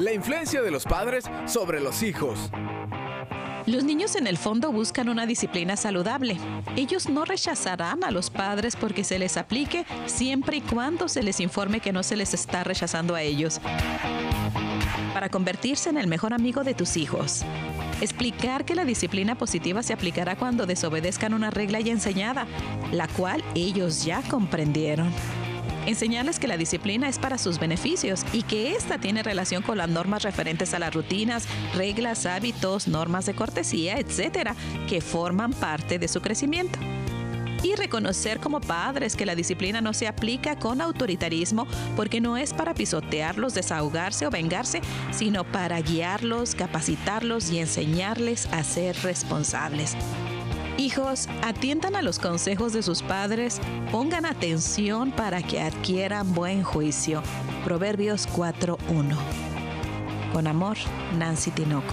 La influencia de los padres sobre los hijos. Los niños en el fondo buscan una disciplina saludable. Ellos no rechazarán a los padres porque se les aplique siempre y cuando se les informe que no se les está rechazando a ellos. Para convertirse en el mejor amigo de tus hijos. Explicar que la disciplina positiva se aplicará cuando desobedezcan una regla ya enseñada, la cual ellos ya comprendieron. Enseñarles que la disciplina es para sus beneficios y que ésta tiene relación con las normas referentes a las rutinas, reglas, hábitos, normas de cortesía, etcétera, que forman parte de su crecimiento y reconocer como padres que la disciplina no se aplica con autoritarismo porque no es para pisotearlos, desahogarse o vengarse, sino para guiarlos, capacitarlos y enseñarles a ser responsables. Hijos, atiendan a los consejos de sus padres, pongan atención para que adquieran buen juicio. Proverbios 4.1. Con amor, Nancy Tinoco.